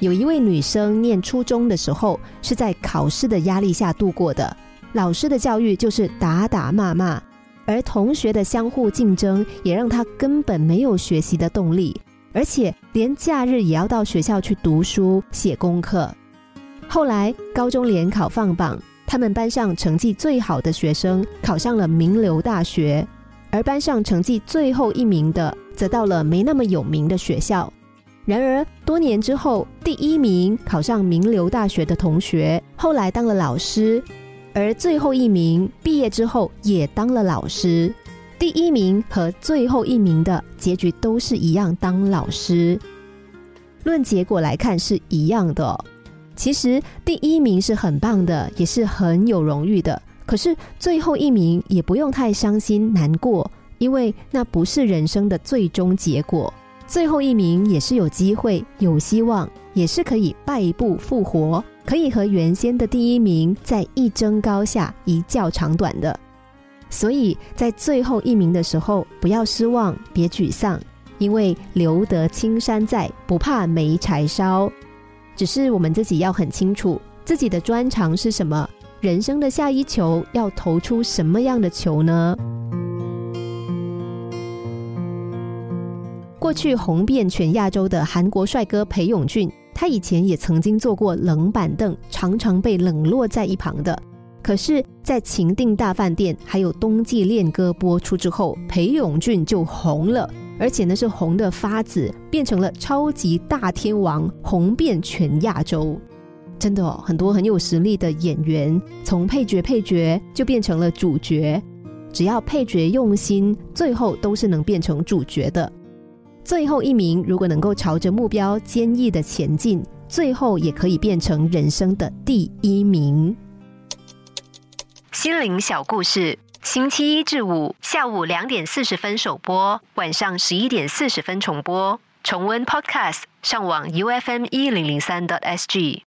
有一位女生念初中的时候是在考试的压力下度过的，老师的教育就是打打骂骂，而同学的相互竞争也让她根本没有学习的动力，而且连假日也要到学校去读书写功课。后来高中联考放榜，他们班上成绩最好的学生考上了名流大学，而班上成绩最后一名的则到了没那么有名的学校。然而多年之后，第一名考上名流大学的同学后来当了老师，而最后一名毕业之后也当了老师。第一名和最后一名的结局都是一样，当老师。论结果来看是一样的。其实第一名是很棒的，也是很有荣誉的。可是最后一名也不用太伤心难过，因为那不是人生的最终结果。最后一名也是有机会、有希望，也是可以败部复活，可以和原先的第一名再一争高下、一较长短的。所以在最后一名的时候，不要失望，别沮丧，因为留得青山在，不怕没柴烧。只是我们自己要很清楚自己的专长是什么，人生的下一球要投出什么样的球呢？过去红遍全亚洲的韩国帅哥裴勇俊，他以前也曾经坐过冷板凳，常常被冷落在一旁的。可是，在《情定大饭店》还有《冬季恋歌》播出之后，裴勇俊就红了。而且呢，是红的发紫，变成了超级大天王，红遍全亚洲。真的哦，很多很有实力的演员，从配角配角就变成了主角。只要配角用心，最后都是能变成主角的。最后一名如果能够朝着目标坚毅的前进，最后也可以变成人生的第一名。心灵小故事。星期一至五下午两点四十分首播，晚上十一点四十分重播。重温 Podcast，上网 U F M 一零零三 t S G。